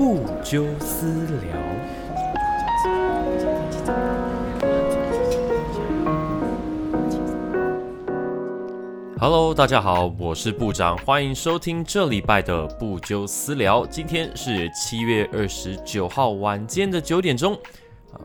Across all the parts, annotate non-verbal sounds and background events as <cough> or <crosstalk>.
不纠私聊。Hello，大家好，我是部长，欢迎收听这礼拜的不纠私聊。今天是七月二十九号晚间的九点钟，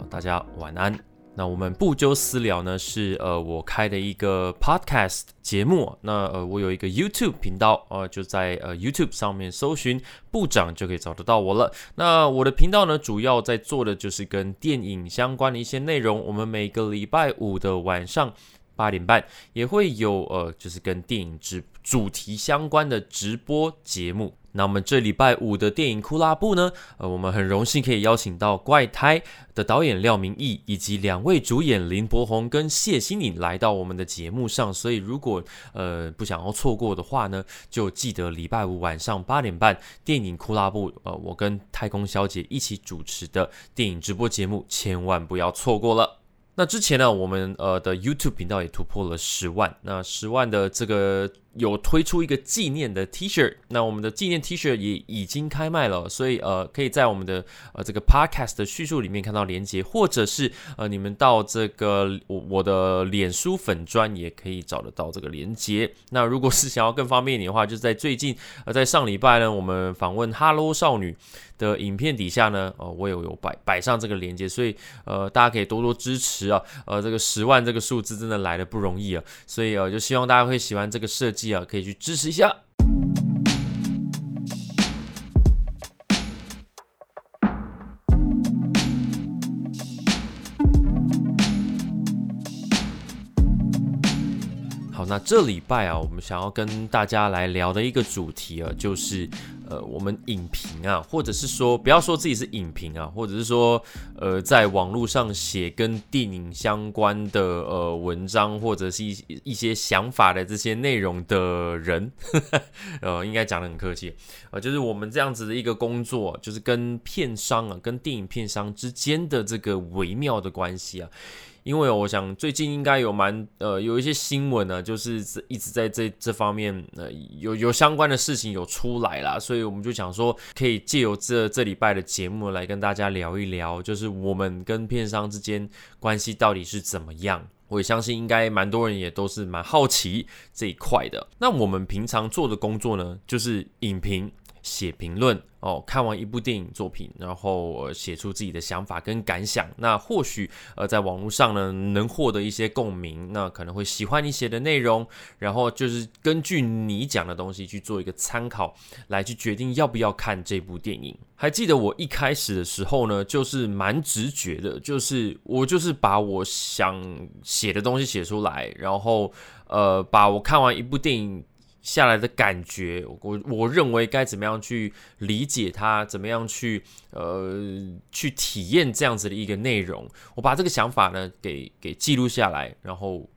大家晚安。那我们不纠私聊呢，是呃我开的一个 podcast 节目。那呃我有一个 YouTube 频道，呃就在呃 YouTube 上面搜寻部长就可以找得到我了。那我的频道呢，主要在做的就是跟电影相关的一些内容。我们每个礼拜五的晚上。八点半也会有呃，就是跟电影直主题相关的直播节目。那我们这礼拜五的电影库拉布呢，呃，我们很荣幸可以邀请到《怪胎》的导演廖明义以及两位主演林柏宏跟谢欣颖来到我们的节目上。所以如果呃不想要错过的话呢，就记得礼拜五晚上八点半电影库拉布，呃，我跟太空小姐一起主持的电影直播节目，千万不要错过了。那之前呢，我们呃的 YouTube 频道也突破了十万，那十万的这个有推出一个纪念的 T 恤，那我们的纪念 T 恤也已经开卖了，所以呃可以在我们的呃这个 Podcast 的叙述里面看到连接，或者是呃你们到这个我我的脸书粉砖也可以找得到这个连接。那如果是想要更方便一点的话，就是在最近呃在上礼拜呢，我们访问 Hello 少女。的影片底下呢，呃，我有有摆摆上这个链接，所以呃，大家可以多多支持啊，呃，这个十万这个数字真的来的不容易啊，所以呃，就希望大家会喜欢这个设计可以去支持一下。那这礼拜啊，我们想要跟大家来聊的一个主题啊，就是呃，我们影评啊，或者是说，不要说自己是影评啊，或者是说，呃，在网络上写跟电影相关的呃文章，或者是一一些想法的这些内容的人，<laughs> 呃，应该讲的很客气，呃，就是我们这样子的一个工作，就是跟片商啊，跟电影片商之间的这个微妙的关系啊。因为我想最近应该有蛮呃有一些新闻呢，就是一直在这这方面呃有有相关的事情有出来啦，所以我们就想说可以借由这这礼拜的节目来跟大家聊一聊，就是我们跟片商之间关系到底是怎么样。我也相信应该蛮多人也都是蛮好奇这一块的。那我们平常做的工作呢，就是影评。写评论哦，看完一部电影作品，然后写出自己的想法跟感想。那或许呃在网络上呢能获得一些共鸣，那可能会喜欢你写的内容，然后就是根据你讲的东西去做一个参考，来去决定要不要看这部电影。还记得我一开始的时候呢，就是蛮直觉的，就是我就是把我想写的东西写出来，然后呃把我看完一部电影。下来的感觉，我我认为该怎么样去理解它，怎么样去呃去体验这样子的一个内容，我把这个想法呢给给记录下来，然后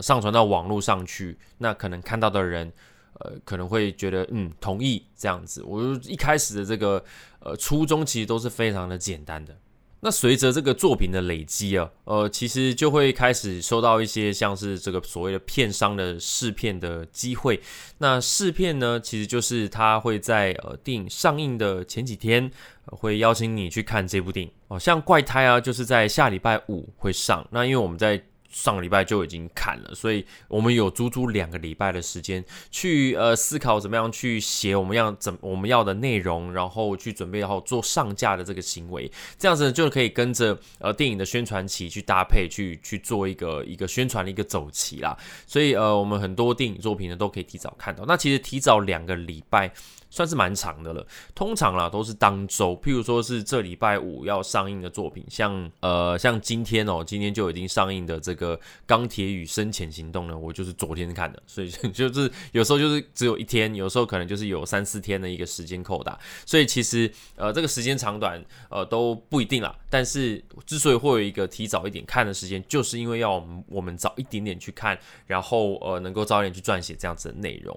上传到网络上去，那可能看到的人呃可能会觉得嗯同意这样子，我就一开始的这个呃初衷其实都是非常的简单的。那随着这个作品的累积啊，呃，其实就会开始收到一些像是这个所谓的片商的试片的机会。那试片呢，其实就是他会在呃电影上映的前几天，会邀请你去看这部电影哦。像怪胎啊，就是在下礼拜五会上。那因为我们在上个礼拜就已经看了，所以我们有足足两个礼拜的时间去呃思考怎么样去写我们要怎我们要的内容，然后去准备好做上架的这个行为，这样子就可以跟着呃电影的宣传期去搭配，去去做一个一个宣传的一个走期啦。所以呃我们很多电影作品呢都可以提早看到。那其实提早两个礼拜。算是蛮长的了，通常啦都是当周，譬如说是这礼拜五要上映的作品，像呃像今天哦，今天就已经上映的这个《钢铁与深潜行动》呢，我就是昨天看的，所以 <laughs> 就是有时候就是只有一天，有时候可能就是有三四天的一个时间扣打，所以其实呃这个时间长短呃都不一定啦。但是之所以会有一个提早一点看的时间，就是因为要我们早一点点去看，然后呃能够早一点去撰写这样子的内容。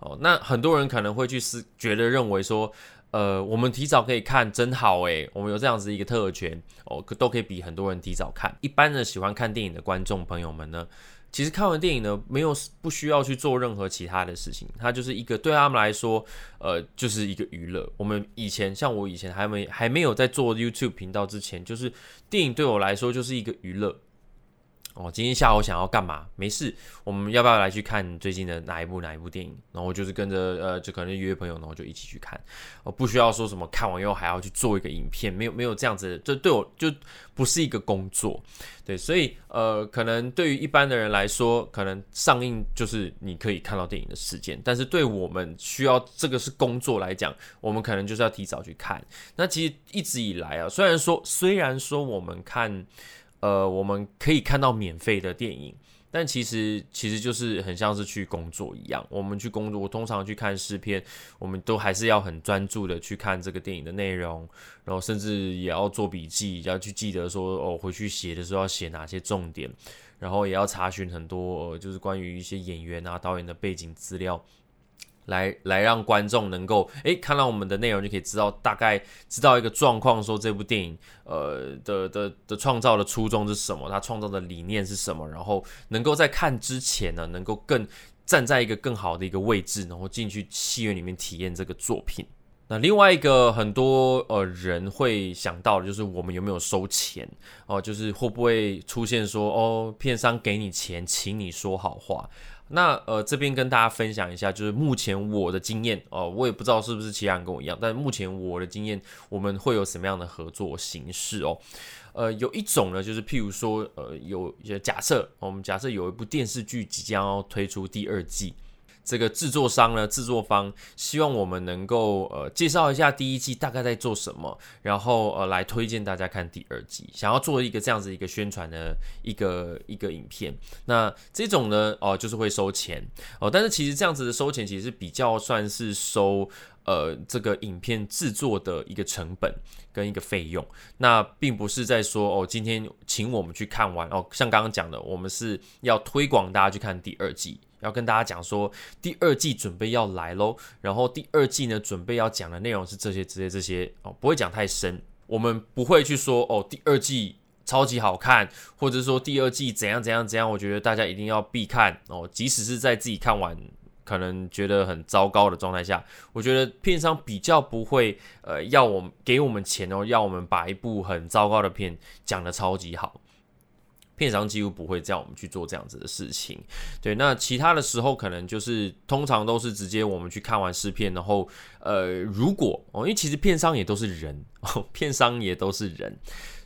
哦，那很多人可能会去思觉得认为说，呃，我们提早可以看真好诶，我们有这样子一个特权哦，可都可以比很多人提早看。一般的喜欢看电影的观众朋友们呢，其实看完电影呢，没有不需要去做任何其他的事情，它就是一个对他们来说，呃，就是一个娱乐。我们以前像我以前还没还没有在做 YouTube 频道之前，就是电影对我来说就是一个娱乐。哦，今天下午想要干嘛？没事，我们要不要来去看最近的哪一部哪一部电影？然后就是跟着呃，就可能约朋友，然后就一起去看。哦，不需要说什么看完以后还要去做一个影片，没有没有这样子，这对我就不是一个工作。对，所以呃，可能对于一般的人来说，可能上映就是你可以看到电影的时间，但是对我们需要这个是工作来讲，我们可能就是要提早去看。那其实一直以来啊，虽然说虽然说我们看。呃，我们可以看到免费的电影，但其实其实就是很像是去工作一样。我们去工作，我通常去看试片，我们都还是要很专注的去看这个电影的内容，然后甚至也要做笔记，要去记得说哦，回去写的时候要写哪些重点，然后也要查询很多就是关于一些演员啊、导演的背景资料。来来让观众能够诶看到我们的内容，就可以知道大概知道一个状况，说这部电影呃的的的创造的初衷是什么，它创造的理念是什么，然后能够在看之前呢，能够更站在一个更好的一个位置，然后进去戏院里面体验这个作品。那另外一个很多呃人会想到的就是我们有没有收钱哦，就是会不会出现说哦片商给你钱，请你说好话。那呃，这边跟大家分享一下，就是目前我的经验哦，我也不知道是不是其他人跟我一样，但目前我的经验，我们会有什么样的合作形式哦？呃，有一种呢，就是譬如说，呃，有一些假设，我们假设有一部电视剧即将要推出第二季。这个制作商呢，制作方希望我们能够呃介绍一下第一季大概在做什么，然后呃来推荐大家看第二季，想要做一个这样子一个宣传的一个一个影片。那这种呢，哦就是会收钱哦，但是其实这样子的收钱其实比较算是收呃这个影片制作的一个成本跟一个费用，那并不是在说哦今天请我们去看完哦，像刚刚讲的，我们是要推广大家去看第二季。要跟大家讲说，第二季准备要来喽，然后第二季呢，准备要讲的内容是这些、这些、这些哦，不会讲太深，我们不会去说哦，第二季超级好看，或者说第二季怎样怎样怎样，我觉得大家一定要必看哦，即使是在自己看完可能觉得很糟糕的状态下，我觉得片商比较不会呃要我们给我们钱哦，要我们把一部很糟糕的片讲的超级好。片商几乎不会叫我们去做这样子的事情，对。那其他的时候可能就是通常都是直接我们去看完试片，然后呃，如果哦，因为其实片商也都是人哦，<laughs> 片商也都是人，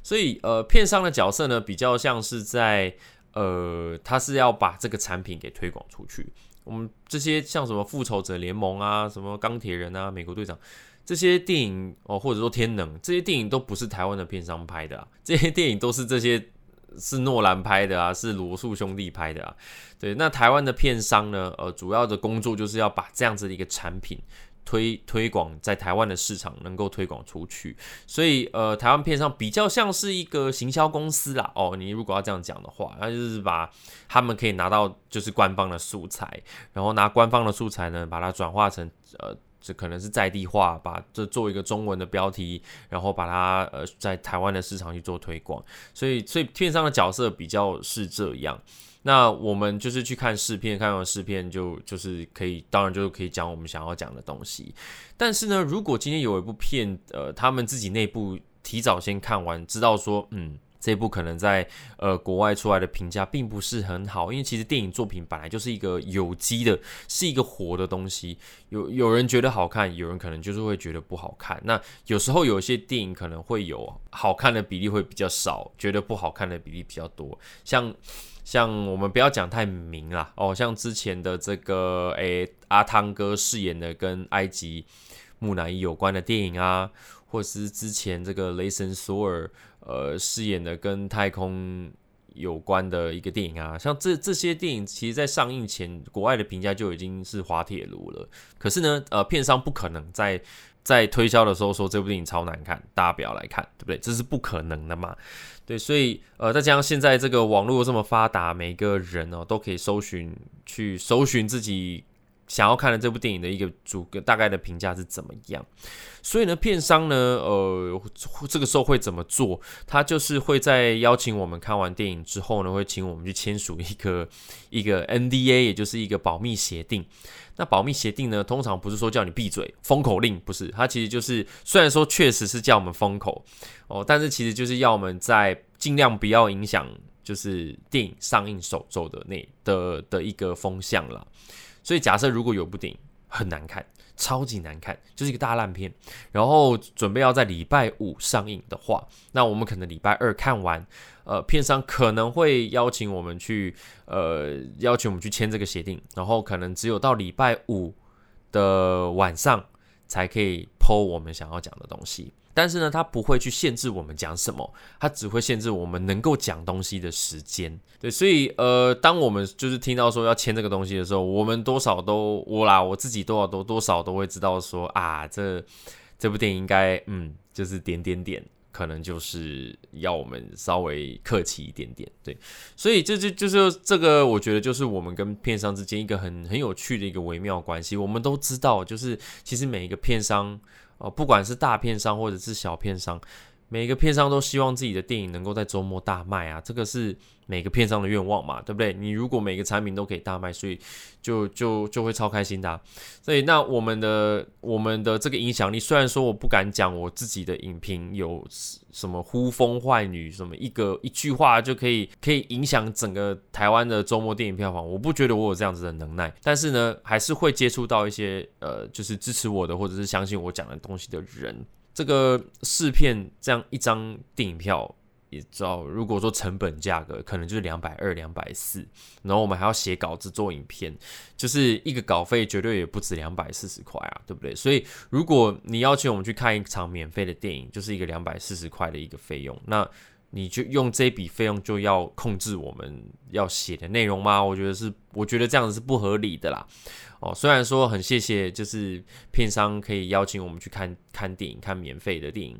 所以呃，片商的角色呢比较像是在呃，他是要把这个产品给推广出去。我们这些像什么复仇者联盟啊，什么钢铁人啊，美国队长这些电影哦，或者说天能这些电影都不是台湾的片商拍的啊，这些电影都是这些。是诺兰拍的啊，是罗素兄弟拍的啊。对，那台湾的片商呢？呃，主要的工作就是要把这样子的一个产品推推广在台湾的市场，能够推广出去。所以，呃，台湾片商比较像是一个行销公司啦。哦，你如果要这样讲的话，那就是把他们可以拿到就是官方的素材，然后拿官方的素材呢，把它转化成呃。这可能是在地化，把这做一个中文的标题，然后把它呃在台湾的市场去做推广，所以所以片商的角色比较是这样。那我们就是去看试片，看完试片就就是可以，当然就是可以讲我们想要讲的东西。但是呢，如果今天有一部片，呃，他们自己内部提早先看完，知道说，嗯。这部可能在呃国外出来的评价并不是很好，因为其实电影作品本来就是一个有机的，是一个活的东西。有有人觉得好看，有人可能就是会觉得不好看。那有时候有些电影可能会有好看的比例会比较少，觉得不好看的比例比较多。像像我们不要讲太明啦哦，像之前的这个诶阿汤哥饰演的跟埃及木乃伊有关的电影啊，或是之前这个雷神索尔。呃，饰演的跟太空有关的一个电影啊，像这这些电影，其实在上映前，国外的评价就已经是滑铁卢了。可是呢，呃，片商不可能在在推销的时候说这部电影超难看，大家不要来看，对不对？这是不可能的嘛。对，所以呃，再加上现在这个网络这么发达，每个人哦都可以搜寻去搜寻自己想要看的这部电影的一个主个大概的评价是怎么样。所以呢，片商呢，呃，这个时候会怎么做？他就是会在邀请我们看完电影之后呢，会请我们去签署一个 <laughs> 一个 NDA，也就是一个保密协定。那保密协定呢，通常不是说叫你闭嘴、封口令，不是，它其实就是虽然说确实是叫我们封口哦，但是其实就是要我们在尽量不要影响，就是电影上映首周的那的的一个风向了。所以假设如果有部电影很难看。超级难看，就是一个大烂片。然后准备要在礼拜五上映的话，那我们可能礼拜二看完，呃，片商可能会邀请我们去，呃，邀请我们去签这个协定。然后可能只有到礼拜五的晚上才可以剖我们想要讲的东西。但是呢，它不会去限制我们讲什么，它只会限制我们能够讲东西的时间。对，所以呃，当我们就是听到说要签这个东西的时候，我们多少都我啦，我自己多少都多少都会知道说啊，这这部电影应该嗯，就是点点点，可能就是要我们稍微客气一点点。对，所以这就就是这个，我觉得就是我们跟片商之间一个很很有趣的一个微妙关系。我们都知道，就是其实每一个片商。哦，不管是大片商或者是小片商，每个片商都希望自己的电影能够在周末大卖啊，这个是每个片商的愿望嘛，对不对？你如果每个产品都可以大卖，所以就就就会超开心的。所以那我们的我们的这个影响力，虽然说我不敢讲我自己的影评有什么呼风唤雨，什么一个一句话就可以可以影响整个台湾的周末电影票房，我不觉得我有这样子的能耐。但是呢，还是会接触到一些呃，就是支持我的或者是相信我讲的东西的人。这个试片这样一张电影票，也知道，如果说成本价格可能就是两百二、两百四，然后我们还要写稿子做影片，就是一个稿费绝对也不止两百四十块啊，对不对？所以如果你要求我们去看一场免费的电影，就是一个两百四十块的一个费用，那你就用这笔费用就要控制我们要写的内容吗？我觉得是，我觉得这样子是不合理的啦。哦，虽然说很谢谢，就是片商可以邀请我们去看看电影，看免费的电影，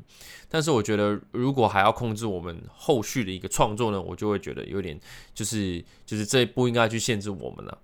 但是我觉得如果还要控制我们后续的一个创作呢，我就会觉得有点，就是就是这不应该去限制我们了。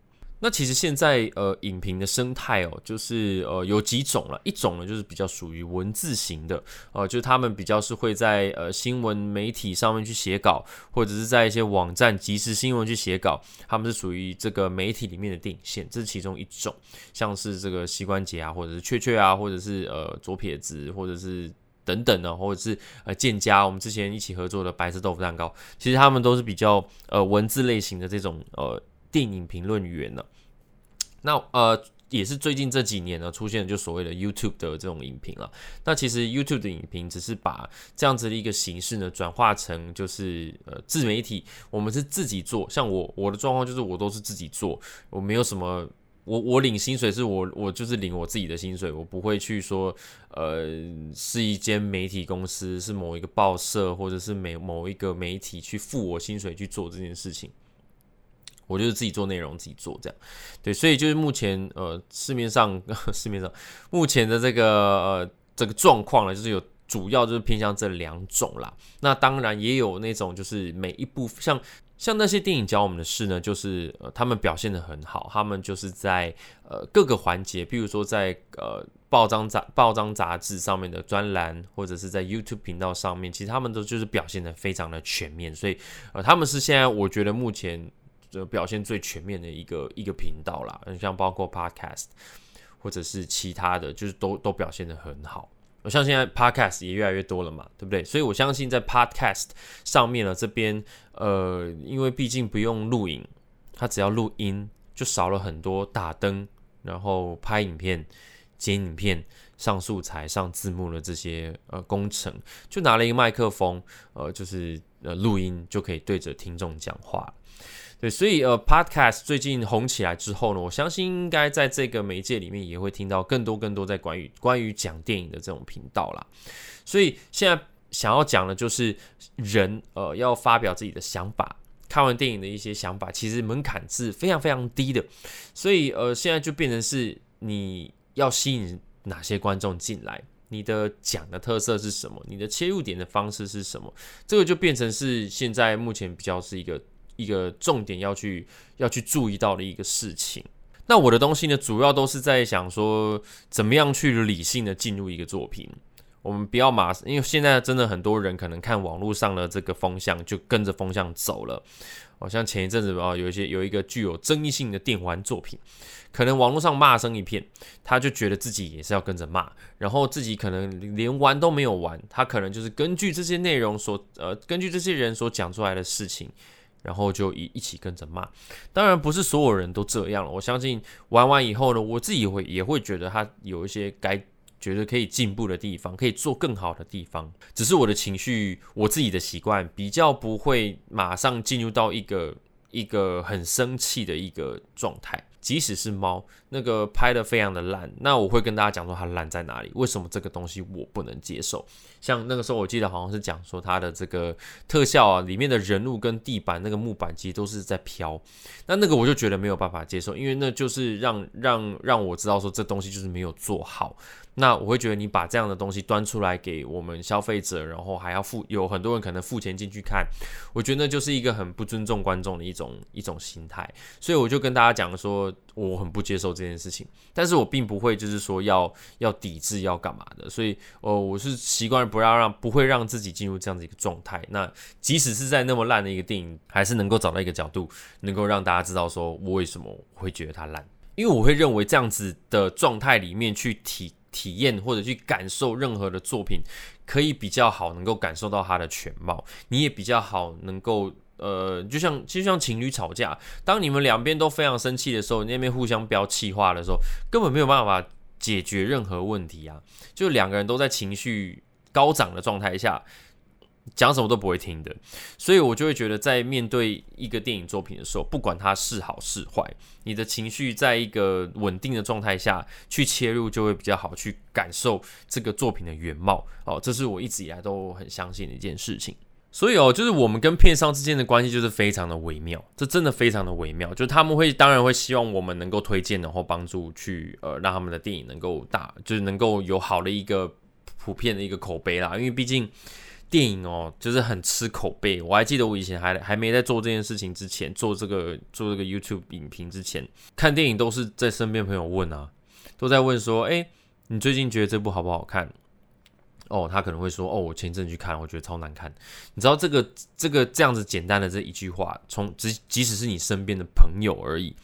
那其实现在呃，影评的生态哦，就是呃有几种了。一种呢，就是比较属于文字型的，呃，就是他们比较是会在呃新闻媒体上面去写稿，或者是在一些网站即时新闻去写稿。他们是属于这个媒体里面的电影线，这是其中一种。像是这个膝关节啊，或者是雀雀啊，或者是呃左撇子，或者是等等的，或者是呃健家，我们之前一起合作的白色豆腐蛋糕，其实他们都是比较呃文字类型的这种呃。电影评论员呢？<tsk> 那呃，也是最近这几年呢，出现就所谓的 YouTube 的这种影评了。那其实 YouTube 的影评只是把这样子的一个形式呢，转化成就是呃自媒体，我们是自己做。像我我的状况就是我都是自己做，我没有什么，我我领薪水是我我就是领我自己的薪水，我不会去说呃是一间媒体公司，是某一个报社或者是每某一个媒体去付我薪水去做这件事情。我就是自己做内容，自己做这样，对，所以就是目前呃市面上 <laughs> 市面上目前的这个呃这个状况呢，就是有主要就是偏向这两种啦。那当然也有那种就是每一部像像那些电影教我们的事呢，就是呃他们表现的很好，他们就是在呃各个环节，比如说在呃报章杂报章杂志上面的专栏，或者是在 YouTube 频道上面，其实他们都就是表现的非常的全面，所以呃他们是现在我觉得目前。就表现最全面的一个一个频道啦，像包括 Podcast 或者是其他的，就是都都表现的很好。我像现在 Podcast 也越来越多了嘛，对不对？所以我相信在 Podcast 上面呢，这边呃，因为毕竟不用录影，它只要录音，就少了很多打灯，然后拍影片、剪影片、上素材、上字幕的这些呃工程，就拿了一个麦克风，呃，就是呃录音就可以对着听众讲话。对，所以呃，Podcast 最近红起来之后呢，我相信应该在这个媒介里面也会听到更多更多在关于关于讲电影的这种频道啦。所以现在想要讲的就是人呃要发表自己的想法，看完电影的一些想法，其实门槛是非常非常低的。所以呃，现在就变成是你要吸引哪些观众进来，你的讲的特色是什么，你的切入点的方式是什么，这个就变成是现在目前比较是一个。一个重点要去要去注意到的一个事情。那我的东西呢，主要都是在想说，怎么样去理性的进入一个作品。我们不要马，因为现在真的很多人可能看网络上的这个风向，就跟着风向走了。好像前一阵子啊，有一些有一个具有争议性的电玩作品，可能网络上骂声一片，他就觉得自己也是要跟着骂，然后自己可能连玩都没有玩，他可能就是根据这些内容所呃，根据这些人所讲出来的事情，然后就一一起跟着骂。当然不是所有人都这样了，我相信玩完以后呢，我自己会也会觉得他有一些该。觉得可以进步的地方，可以做更好的地方，只是我的情绪，我自己的习惯比较不会马上进入到一个一个很生气的一个状态。即使是猫，那个拍的非常的烂，那我会跟大家讲说它烂在哪里，为什么这个东西我不能接受。像那个时候我记得好像是讲说它的这个特效啊，里面的人物跟地板那个木板其实都是在飘，那那个我就觉得没有办法接受，因为那就是让让让我知道说这东西就是没有做好。那我会觉得你把这样的东西端出来给我们消费者，然后还要付有很多人可能付钱进去看，我觉得那就是一个很不尊重观众的一种一种心态。所以我就跟大家讲说，我很不接受这这件事情，但是我并不会就是说要要抵制要干嘛的。所以，呃，我是习惯不要让不会让自己进入这样的一个状态。那即使是在那么烂的一个电影，还是能够找到一个角度，能够让大家知道说我为什么会觉得它烂，因为我会认为这样子的状态里面去体。体验或者去感受任何的作品，可以比较好能够感受到它的全貌，你也比较好能够呃，就像就像情侣吵架，当你们两边都非常生气的时候，那边互相飙气话的时候，根本没有办法解决任何问题啊！就两个人都在情绪高涨的状态下。讲什么都不会听的，所以我就会觉得，在面对一个电影作品的时候，不管它是好是坏，你的情绪在一个稳定的状态下去切入，就会比较好去感受这个作品的原貌。哦，这是我一直以来都很相信的一件事情。所以哦，就是我们跟片商之间的关系就是非常的微妙，这真的非常的微妙。就他们会当然会希望我们能够推荐，然后帮助去呃让他们的电影能够大，就是能够有好的一个普遍的一个口碑啦，因为毕竟。电影哦，就是很吃口碑。我还记得我以前还还没在做这件事情之前，做这个做这个 YouTube 影评之前，看电影都是在身边朋友问啊，都在问说：“哎，你最近觉得这部好不好看？”哦，他可能会说：“哦，我前阵去看，我觉得超难看。”你知道这个这个这样子简单的这一句话，从即即使是你身边的朋友而已。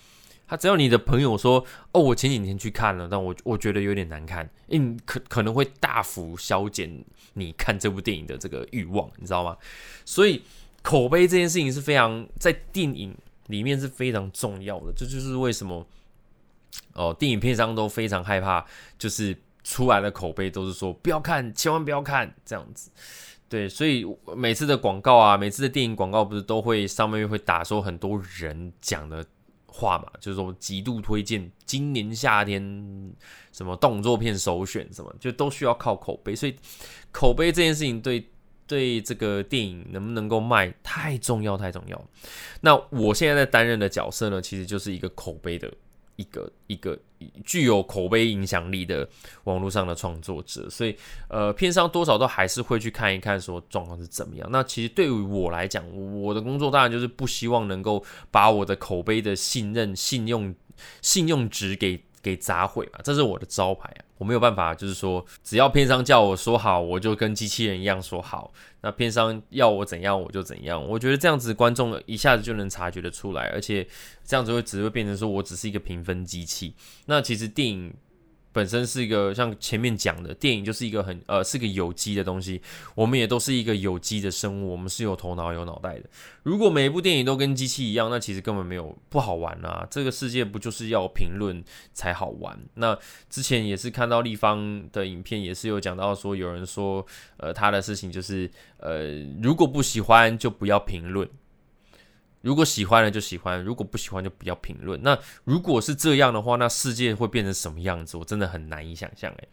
他只要你的朋友说哦，我前几天去看了，但我我觉得有点难看，嗯，可可能会大幅消减你看这部电影的这个欲望，你知道吗？所以口碑这件事情是非常在电影里面是非常重要的，这就是为什么哦，电影片商都非常害怕，就是出来的口碑都是说不要看，千万不要看这样子。对，所以每次的广告啊，每次的电影广告不是都会上面会打说很多人讲的。话嘛，就是说极度推荐今年夏天什么动作片首选，什么就都需要靠口碑，所以口碑这件事情对对这个电影能不能够卖太重要太重要。那我现在在担任的角色呢，其实就是一个口碑的。一个一个具有口碑影响力的网络上的创作者，所以呃，片商多少都还是会去看一看，说状况是怎么样。那其实对于我来讲，我的工作当然就是不希望能够把我的口碑的信任、信用、信用值给。给砸毁嘛，这是我的招牌啊！我没有办法，就是说，只要片商叫我说好，我就跟机器人一样说好。那片商要我怎样，我就怎样。我觉得这样子观众一下子就能察觉得出来，而且这样子会只会变成说我只是一个评分机器。那其实电影。本身是一个像前面讲的电影，就是一个很呃是个有机的东西。我们也都是一个有机的生物，我们是有头脑有脑袋的。如果每一部电影都跟机器一样，那其实根本没有不好玩啊！这个世界不就是要评论才好玩？那之前也是看到立方的影片，也是有讲到说，有人说呃他的事情就是呃如果不喜欢就不要评论。如果喜欢了就喜欢，如果不喜欢就不要评论。那如果是这样的话，那世界会变成什么样子？我真的很难以想象。诶，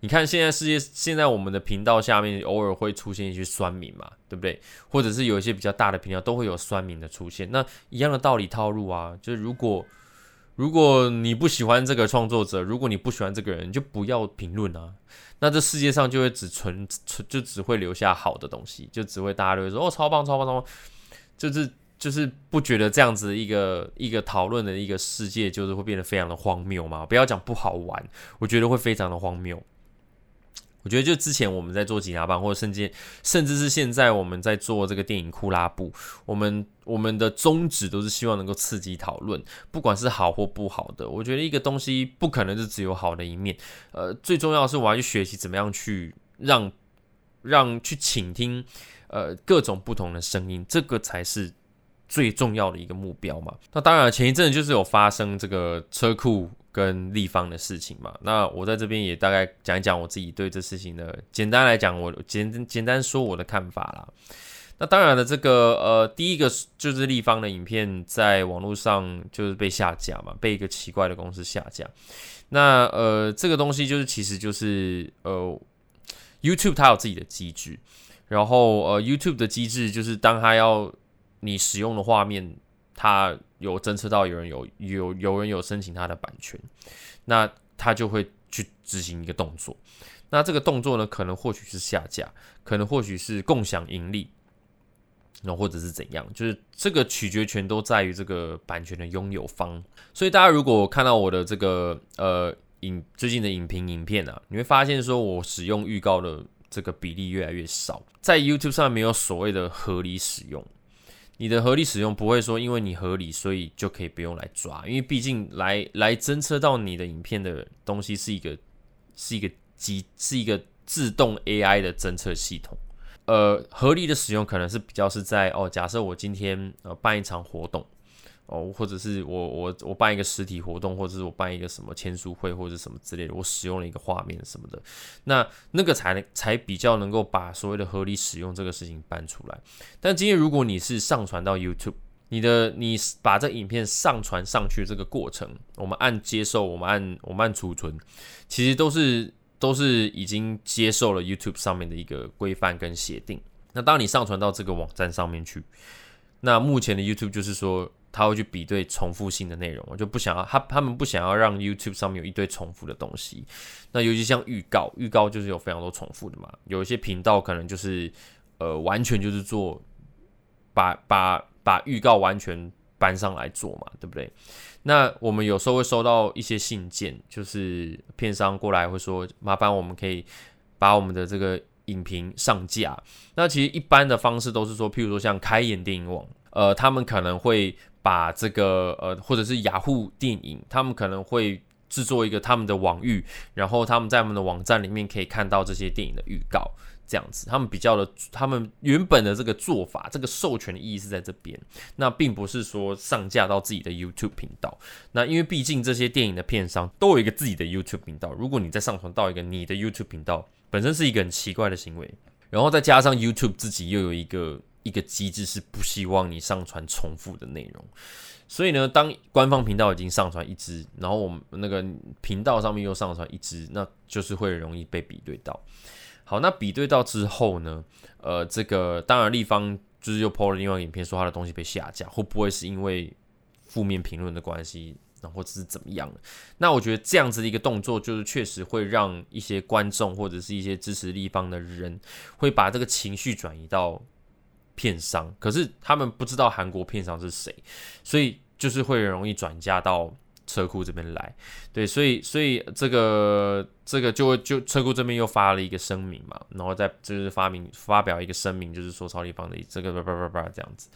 你看现在世界，现在我们的频道下面偶尔会出现一些酸民嘛，对不对？或者是有一些比较大的频道都会有酸民的出现。那一样的道理套路啊，就是如果如果你不喜欢这个创作者，如果你不喜欢这个人，就不要评论啊。那这世界上就会只存存，就只会留下好的东西，就只会大家都会说哦超棒超棒超棒，就是。就是不觉得这样子一个一个讨论的一个世界，就是会变得非常的荒谬吗？不要讲不好玩，我觉得会非常的荒谬。我觉得就之前我们在做吉拿棒，或者甚至甚至是现在我们在做这个电影库拉布，我们我们的宗旨都是希望能够刺激讨论，不管是好或不好的。我觉得一个东西不可能是只有好的一面，呃，最重要的是我要去学习怎么样去让让去倾听，呃，各种不同的声音，这个才是最重要的一个目标嘛。那当然前一阵就是有发生这个车库。跟立方的事情嘛，那我在这边也大概讲一讲我自己对这事情的简单来讲，我简简单说我的看法啦。那当然了，这个呃，第一个就是立方的影片在网络上就是被下架嘛，被一个奇怪的公司下架。那呃，这个东西就是其实就是呃，YouTube 它有自己的机制，然后呃，YouTube 的机制就是当它要你使用的画面。它有侦测到有人有有有人有申请他的版权，那他就会去执行一个动作。那这个动作呢，可能或许是下架，可能或许是共享盈利，那或者是怎样，就是这个取决权都在于这个版权的拥有方。所以大家如果看到我的这个呃影最近的影评影片啊，你会发现说我使用预告的这个比例越来越少，在 YouTube 上没有所谓的合理使用。你的合理使用不会说，因为你合理，所以就可以不用来抓，因为毕竟来来侦测到你的影片的东西是一个是一个机是一个自动 AI 的侦测系统。呃，合理的使用可能是比较是在哦，假设我今天呃办一场活动。哦，或者是我我我办一个实体活动，或者是我办一个什么签书会，或者什么之类的，我使用了一个画面什么的，那那个才能才比较能够把所谓的合理使用这个事情搬出来。但今天如果你是上传到 YouTube，你的你把这影片上传上去这个过程，我们按接受，我们按我们按储存，其实都是都是已经接受了 YouTube 上面的一个规范跟协定。那当你上传到这个网站上面去，那目前的 YouTube 就是说。他会去比对重复性的内容，我就不想要他他们不想要让 YouTube 上面有一堆重复的东西。那尤其像预告，预告就是有非常多重复的嘛。有一些频道可能就是呃完全就是做把把把预告完全搬上来做嘛，对不对？那我们有时候会收到一些信件，就是片商过来会说麻烦我们可以把我们的这个影评上架。那其实一般的方式都是说，譬如说像开眼电影网，呃，他们可能会。把这个呃，或者是雅虎电影，他们可能会制作一个他们的网域，然后他们在我们的网站里面可以看到这些电影的预告，这样子。他们比较的，他们原本的这个做法，这个授权的意义是在这边，那并不是说上架到自己的 YouTube 频道。那因为毕竟这些电影的片商都有一个自己的 YouTube 频道，如果你再上传到一个你的 YouTube 频道，本身是一个很奇怪的行为，然后再加上 YouTube 自己又有一个。一个机制是不希望你上传重复的内容，所以呢，当官方频道已经上传一支，然后我们那个频道上面又上传一支，那就是会容易被比对到。好，那比对到之后呢，呃，这个当然立方就是又 PO 了另外一个影片，说他的东西被下架，会不会是因为负面评论的关系，然后是怎么样那我觉得这样子的一个动作，就是确实会让一些观众或者是一些支持立方的人，会把这个情绪转移到。片商，可是他们不知道韩国片商是谁，所以就是会容易转嫁到车库这边来。对，所以所以这个这个就会就车库这边又发了一个声明嘛，然后再就是发明发表一个声明，就是说超立方的这个叭叭叭叭这样子。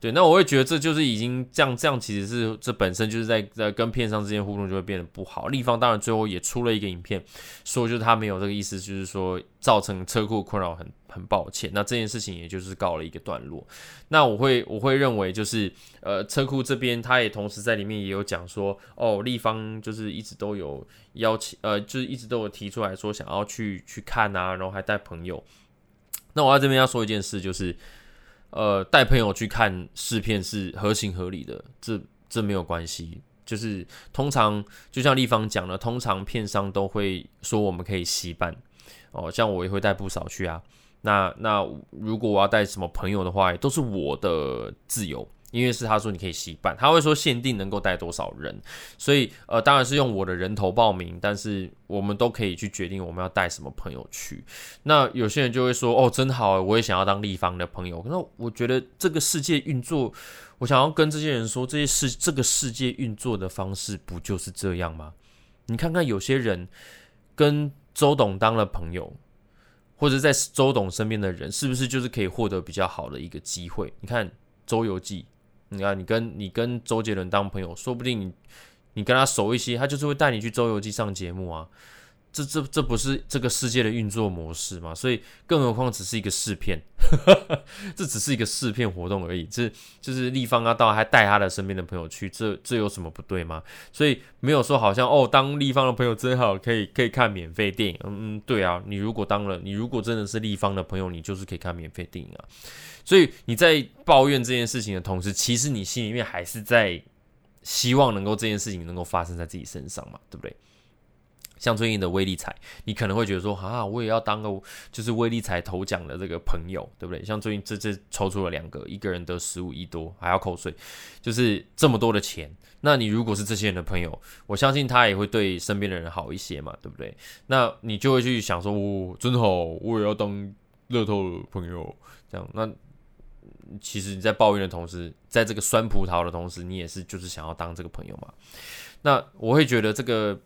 对，那我会觉得这就是已经这样这样，其实是这本身就是在在跟片商之间互动就会变得不好。立方当然最后也出了一个影片，说就是他没有这个意思，就是说造成车库困扰很。很抱歉，那这件事情也就是告了一个段落。那我会我会认为就是，呃，车库这边他也同时在里面也有讲说，哦，立方就是一直都有邀请，呃，就是一直都有提出来说想要去去看啊，然后还带朋友。那我在这边要说一件事，就是，呃，带朋友去看试片是合情合理的，这这没有关系。就是通常就像立方讲的，通常片商都会说我们可以吸办，哦，像我也会带不少去啊。那那如果我要带什么朋友的话，都是我的自由因为是他说你可以洗办，他会说限定能够带多少人，所以呃当然是用我的人头报名，但是我们都可以去决定我们要带什么朋友去。那有些人就会说哦真好，我也想要当立方的朋友。那我觉得这个世界运作，我想要跟这些人说，这些世这个世界运作的方式不就是这样吗？你看看有些人跟周董当了朋友。或者在周董身边的人，是不是就是可以获得比较好的一个机会？你看《周游记》，你看你跟你跟周杰伦当朋友，说不定你你跟他熟一些，他就是会带你去《周游记》上节目啊。这这这不是这个世界的运作模式吗？所以，更何况只是一个试片，<laughs> 这只是一个试片活动而已。这就是立方啊，到还带他的身边的朋友去，这这有什么不对吗？所以没有说好像哦，当立方的朋友真好，可以可以看免费电影。嗯嗯，对啊，你如果当了，你如果真的是立方的朋友，你就是可以看免费电影啊。所以你在抱怨这件事情的同时，其实你心里面还是在希望能够这件事情能够发生在自己身上嘛，对不对？像最近的威力彩，你可能会觉得说啊，我也要当个就是威力彩头奖的这个朋友，对不对？像最近这这抽出了两个，一个人得十五亿多，还要扣税，就是这么多的钱。那你如果是这些人的朋友，我相信他也会对身边的人好一些嘛，对不对？那你就会去想说，哦，真好，我也要当乐透的朋友，这样。那其实你在抱怨的同时，在这个酸葡萄的同时，你也是就是想要当这个朋友嘛？那我会觉得这个。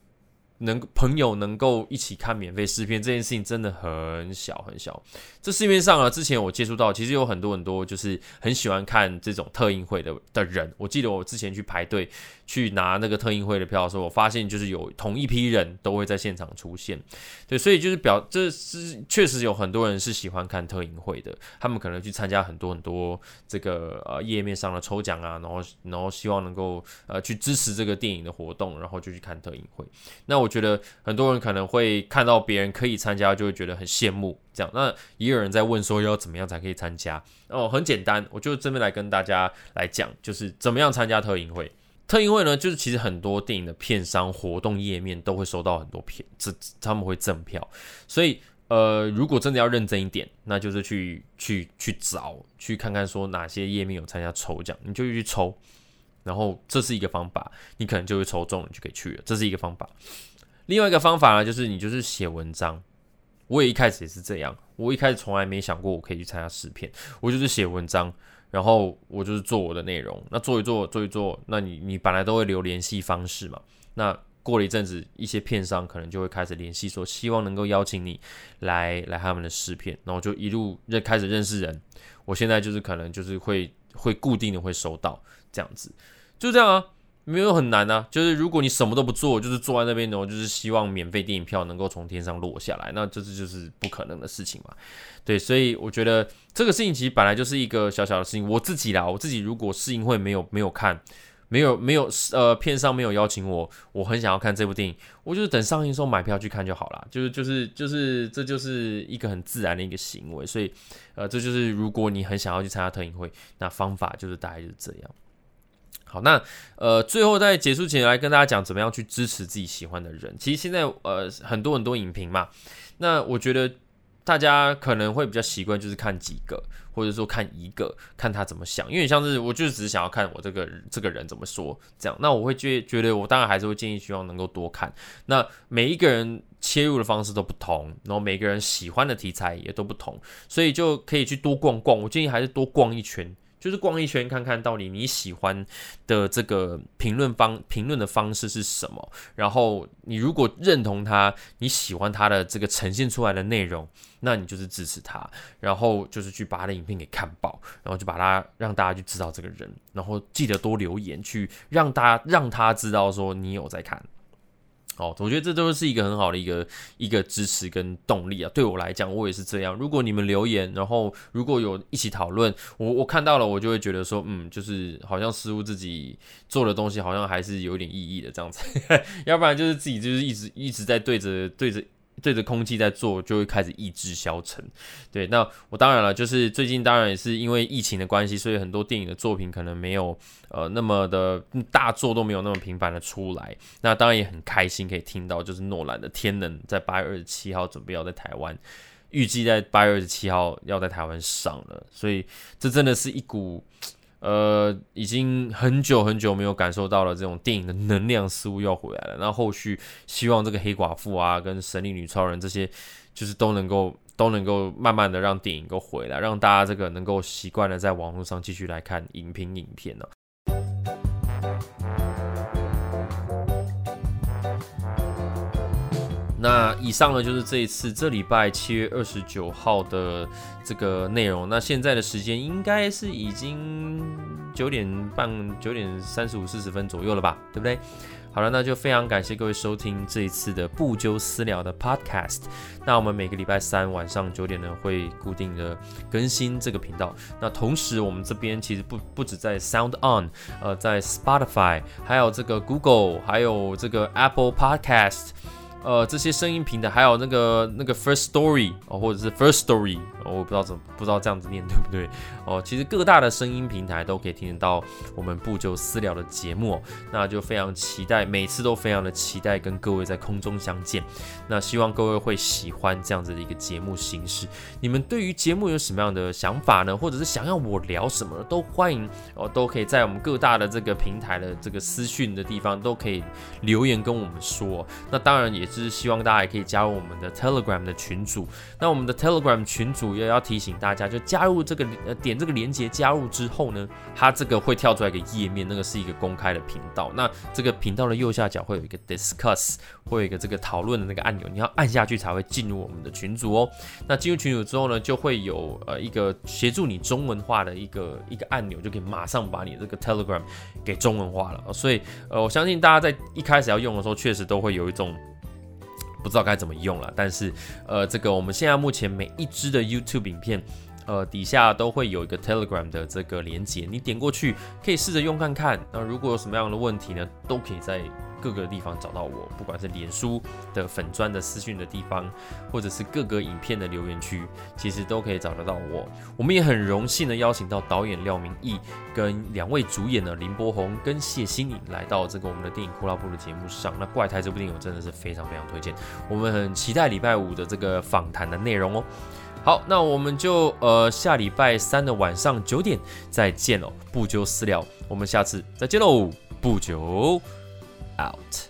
能朋友能够一起看免费试片这件事情真的很小很小。这市面上啊，之前我接触到，其实有很多很多就是很喜欢看这种特映会的的人。我记得我之前去排队去拿那个特映会的票的时候，我发现就是有同一批人都会在现场出现。对，所以就是表这是确实有很多人是喜欢看特映会的，他们可能去参加很多很多这个呃页面上的抽奖啊，然后然后希望能够呃去支持这个电影的活动，然后就去看特映会。那我觉得很多人可能会看到别人可以参加，就会觉得很羡慕。这样，那也有人在问说要怎么样才可以参加？哦，很简单，我就这边来跟大家来讲，就是怎么样参加特映会。特映会呢，就是其实很多电影的片商活动页面都会收到很多片，这他们会赠票。所以，呃，如果真的要认真一点，那就是去去去找，去看看说哪些页面有参加抽奖，你就去抽。然后这是一个方法，你可能就会抽中，你就可以去了。这是一个方法。另外一个方法呢，就是你就是写文章。我也一开始也是这样，我一开始从来没想过我可以去参加试片，我就是写文章，然后我就是做我的内容。那做一做，做一做，那你你本来都会留联系方式嘛。那过了一阵子，一些片商可能就会开始联系，说希望能够邀请你来来他们的试片，然后就一路认开始认识人。我现在就是可能就是会会固定的会收到这样子。就这样啊，没有很难啊。就是如果你什么都不做，就是坐在那边，然后就是希望免费电影票能够从天上落下来，那这是就是不可能的事情嘛。对，所以我觉得这个事情其实本来就是一个小小的事情。我自己啦，我自己如果试映会没有没有看，没有没有呃片上没有邀请我，我很想要看这部电影，我就是等上映时候买票去看就好了。就是就是就是这就是一个很自然的一个行为。所以呃，这就是如果你很想要去参加特映会，那方法就是大概就是这样。好，那呃，最后在结束前来跟大家讲，怎么样去支持自己喜欢的人。其实现在呃，很多很多影评嘛，那我觉得大家可能会比较习惯，就是看几个，或者说看一个，看他怎么想。因为像是我就只是想要看我这个这个人怎么说，这样。那我会觉觉得，我当然还是会建议，希望能够多看。那每一个人切入的方式都不同，然后每个人喜欢的题材也都不同，所以就可以去多逛逛。我建议还是多逛一圈。就是逛一圈，看看到底你喜欢的这个评论方评论的方式是什么。然后你如果认同他，你喜欢他的这个呈现出来的内容，那你就是支持他。然后就是去把他的影片给看爆，然后就把他让大家去知道这个人。然后记得多留言，去让大家让他知道说你有在看。哦，我觉得这都是一个很好的一个一个支持跟动力啊。对我来讲，我也是这样。如果你们留言，然后如果有一起讨论，我我看到了，我就会觉得说，嗯，就是好像似乎自己做的东西好像还是有点意义的这样子。<laughs> 要不然就是自己就是一直一直在对着对着。对着空气在做，就会开始意志消沉。对，那我当然了，就是最近当然也是因为疫情的关系，所以很多电影的作品可能没有呃那么的大作都没有那么频繁的出来。那当然也很开心可以听到，就是诺兰的《天能》在八月二十七号准备要在台湾，预计在八月二十七号要在台湾上了。所以这真的是一股。呃，已经很久很久没有感受到了这种电影的能量，似乎又回来了。那后续希望这个黑寡妇啊，跟神力女超人这些，就是都能够都能够慢慢的让电影够回来，让大家这个能够习惯的在网络上继续来看影评影片呢。那以上呢就是这一次这礼拜七月二十九号的这个内容。那现在的时间应该是已经九点半、九点三十五、四十分左右了吧，对不对？好了，那就非常感谢各位收听这一次的不纠私聊的 Podcast。那我们每个礼拜三晚上九点呢会固定的更新这个频道。那同时我们这边其实不不止在 Sound On，呃，在 Spotify，还有这个 Google，还有这个 Apple Podcast。呃，这些声音平台，还有那个那个 First Story 哦，或者是 First Story，我不知道怎么不知道这样子念对不对哦。其实各大的声音平台都可以听得到我们不久私聊的节目，那就非常期待，每次都非常的期待跟各位在空中相见。那希望各位会喜欢这样子的一个节目形式。你们对于节目有什么样的想法呢？或者是想要我聊什么，都欢迎哦，都可以在我们各大的这个平台的这个私讯的地方都可以留言跟我们说。那当然也。是希望大家也可以加入我们的 Telegram 的群组。那我们的 Telegram 群组也要提醒大家，就加入这个呃点这个连接加入之后呢，它这个会跳出来一个页面，那个是一个公开的频道。那这个频道的右下角会有一个 Discuss，会有一个这个讨论的那个按钮，你要按下去才会进入我们的群组哦。那进入群组之后呢，就会有呃一个协助你中文化的一个一个按钮，就可以马上把你这个 Telegram 给中文化了。所以呃，我相信大家在一开始要用的时候，确实都会有一种。不知道该怎么用了，但是，呃，这个我们现在目前每一支的 YouTube 影片，呃，底下都会有一个 Telegram 的这个连接，你点过去可以试着用看看。那如果有什么样的问题呢，都可以在。各个地方找到我，不管是脸书的粉砖的私讯的地方，或者是各个影片的留言区，其实都可以找得到我。我们也很荣幸的邀请到导演廖明义跟两位主演的林柏宏跟谢欣颖来到这个我们的电影库拉布的节目上。那怪胎这部电影我真的是非常非常推荐，我们很期待礼拜五的这个访谈的内容哦。好那我们就呃下礼拜三的晚上九点再见喽不久私聊我们下次再见喽。不久。out